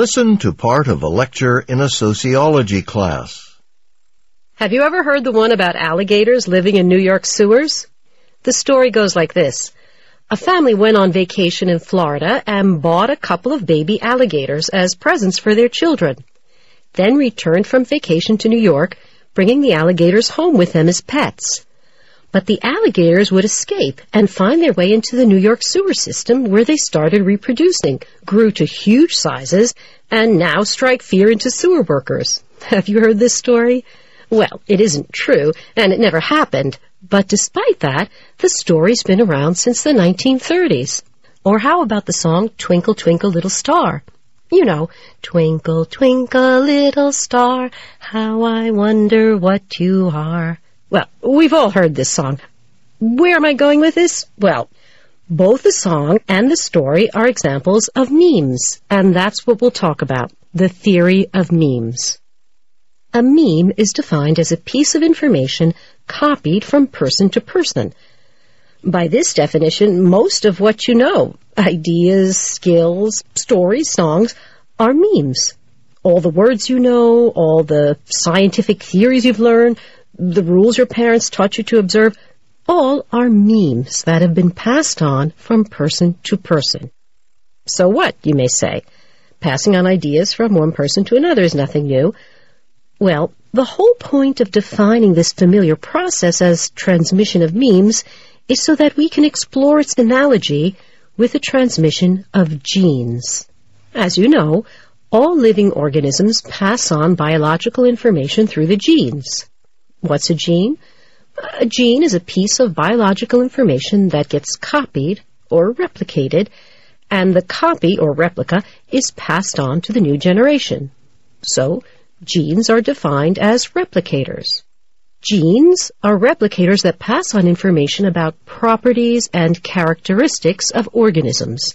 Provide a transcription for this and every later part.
Listen to part of a lecture in a sociology class. Have you ever heard the one about alligators living in New York sewers? The story goes like this. A family went on vacation in Florida and bought a couple of baby alligators as presents for their children. Then returned from vacation to New York, bringing the alligators home with them as pets. But the alligators would escape and find their way into the New York sewer system where they started reproducing, grew to huge sizes, and now strike fear into sewer workers. Have you heard this story? Well, it isn't true, and it never happened, but despite that, the story's been around since the 1930s. Or how about the song Twinkle Twinkle Little Star? You know, Twinkle Twinkle Little Star, how I wonder what you are. We've all heard this song. Where am I going with this? Well, both the song and the story are examples of memes, and that's what we'll talk about, the theory of memes. A meme is defined as a piece of information copied from person to person. By this definition, most of what you know, ideas, skills, stories, songs, are memes. All the words you know, all the scientific theories you've learned, the rules your parents taught you to observe, all are memes that have been passed on from person to person. So what, you may say? Passing on ideas from one person to another is nothing new. Well, the whole point of defining this familiar process as transmission of memes is so that we can explore its analogy with the transmission of genes. As you know, all living organisms pass on biological information through the genes. What's a gene? A gene is a piece of biological information that gets copied or replicated, and the copy or replica is passed on to the new generation. So, genes are defined as replicators. Genes are replicators that pass on information about properties and characteristics of organisms.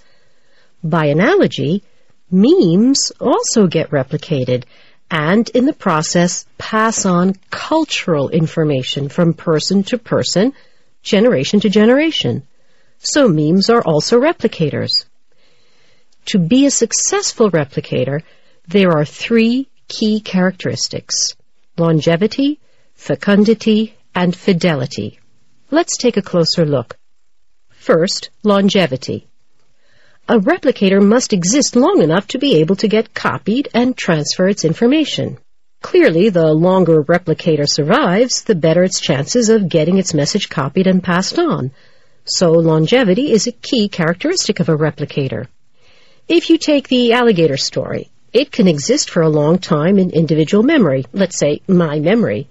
By analogy, memes also get replicated and in the process pass on cultural information from person to person, generation to generation. So memes are also replicators. To be a successful replicator, there are three key characteristics. Longevity, fecundity, and fidelity. Let's take a closer look. First, longevity. A replicator must exist long enough to be able to get copied and transfer its information. Clearly, the longer a replicator survives, the better its chances of getting its message copied and passed on. So longevity is a key characteristic of a replicator. If you take the alligator story, it can exist for a long time in individual memory, let's say my memory.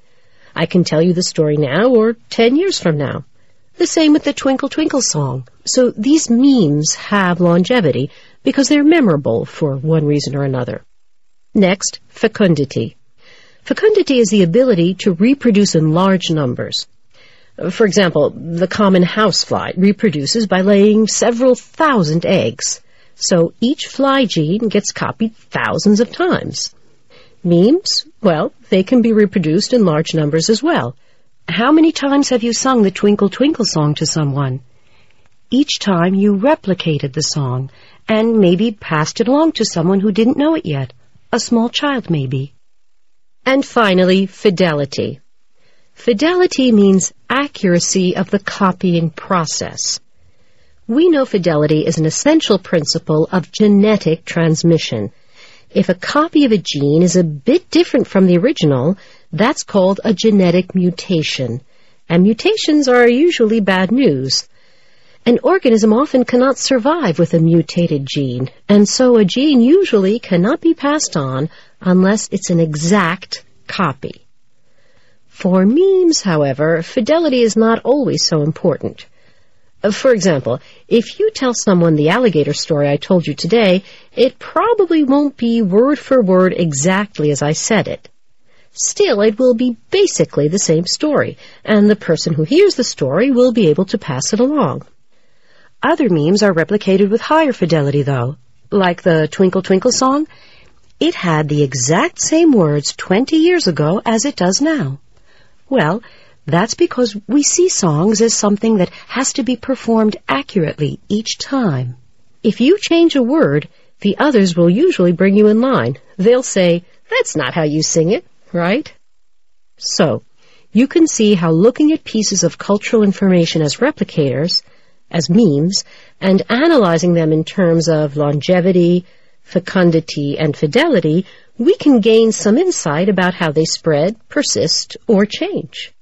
I can tell you the story now or ten years from now. The same with the Twinkle Twinkle song. So these memes have longevity because they're memorable for one reason or another. Next, fecundity. Fecundity is the ability to reproduce in large numbers. For example, the common housefly reproduces by laying several thousand eggs. So each fly gene gets copied thousands of times. Memes, well, they can be reproduced in large numbers as well. How many times have you sung the Twinkle Twinkle song to someone? Each time you replicated the song and maybe passed it along to someone who didn't know it yet, a small child maybe. And finally, fidelity. Fidelity means accuracy of the copying process. We know fidelity is an essential principle of genetic transmission. If a copy of a gene is a bit different from the original, that's called a genetic mutation, and mutations are usually bad news. An organism often cannot survive with a mutated gene, and so a gene usually cannot be passed on unless it's an exact copy. For memes, however, fidelity is not always so important. For example, if you tell someone the alligator story I told you today, it probably won't be word for word exactly as I said it. Still, it will be basically the same story, and the person who hears the story will be able to pass it along. Other memes are replicated with higher fidelity, though. Like the Twinkle Twinkle song, it had the exact same words 20 years ago as it does now. Well, that's because we see songs as something that has to be performed accurately each time. If you change a word, the others will usually bring you in line. They'll say, that's not how you sing it, right? So, you can see how looking at pieces of cultural information as replicators, as memes, and analyzing them in terms of longevity, fecundity, and fidelity, we can gain some insight about how they spread, persist, or change.